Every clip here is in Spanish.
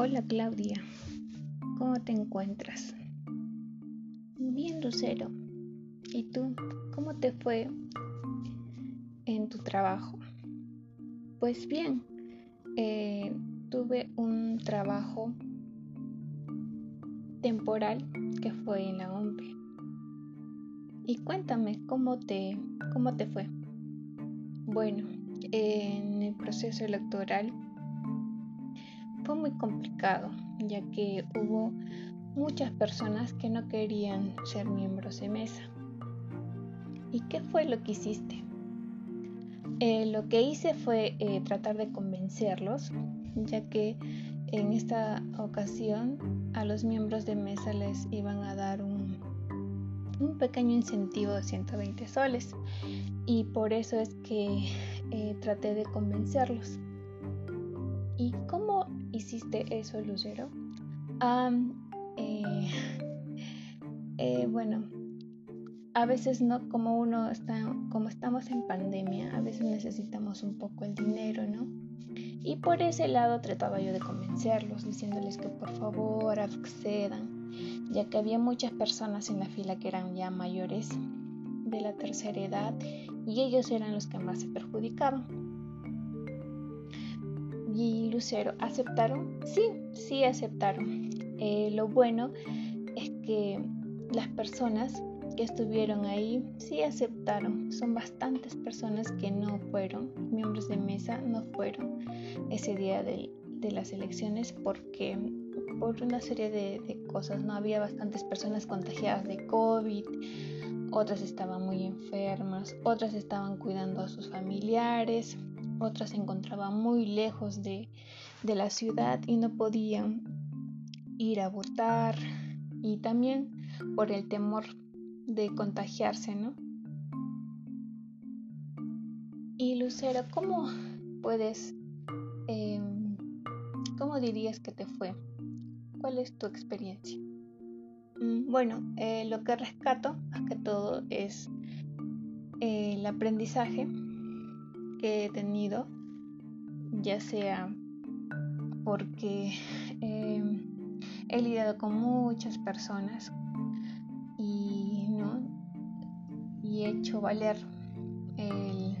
Hola Claudia, ¿cómo te encuentras? Bien, Lucero. ¿Y tú? ¿Cómo te fue en tu trabajo? Pues bien, eh, tuve un trabajo temporal que fue en la OMP. Y cuéntame, ¿cómo te, cómo te fue? Bueno, en el proceso electoral fue muy complicado, ya que hubo muchas personas que no querían ser miembros de mesa. ¿Y qué fue lo que hiciste? Eh, lo que hice fue eh, tratar de convencerlos, ya que en esta ocasión a los miembros de mesa les iban a dar un, pequeño incentivo de 120 soles y por eso es que eh, traté de convencerlos. ¿Y cómo hiciste eso, Lucero? Eh, eh, bueno, a veces no, como uno está, como estamos en pandemia, a veces necesitamos un poco el dinero, ¿no? Y por ese lado trataba yo de convencerlos, diciéndoles que por favor accedan, ya que había muchas personas en la fila que eran ya mayores de la tercera edad y ellos eran los que más se perjudicaban y Lucero aceptaron. Sí, sí aceptaron. Eh, lo bueno es que las personas que estuvieron ahí sí aceptaron. Son bastantes personas que no fueron, miembros de mesa no fueron ese día de, las elecciones porque por una serie de, de, cosas, ¿no? Había bastantes personas contagiadas de COVID, otras estaban muy enfermas, otras estaban cuidando a sus familiares, otras se encontraban muy lejos de, la ciudad y no podían ir a votar y también por el temor de contagiarse, ¿no? Y Lucero, ¿cómo puedes, em, cómo dirías que te fue? ¿Cuál es tu experiencia? Mm, bueno, eh, lo que rescato más que todo es eh, el aprendizaje que he tenido, ya sea porque em, he lidiado con muchas personas y, ¿no? y he hecho valer el,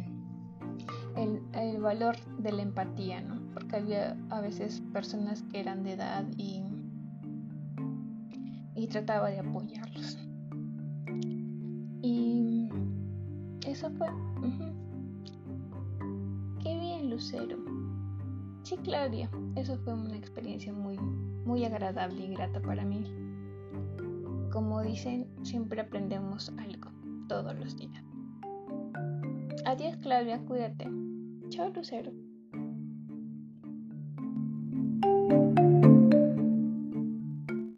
el, valor de la empatía, ¿no? porque había a veces personas que eran de edad y, y trataba de apoyarlos. Y eso fue. Lucero. Sí, Claudia, eso fue una experiencia muy, muy agradable y grata para mí. Como dicen, siempre aprendemos algo, todos los días. Adiós, Claudia, cuídate. Chao, Lucero.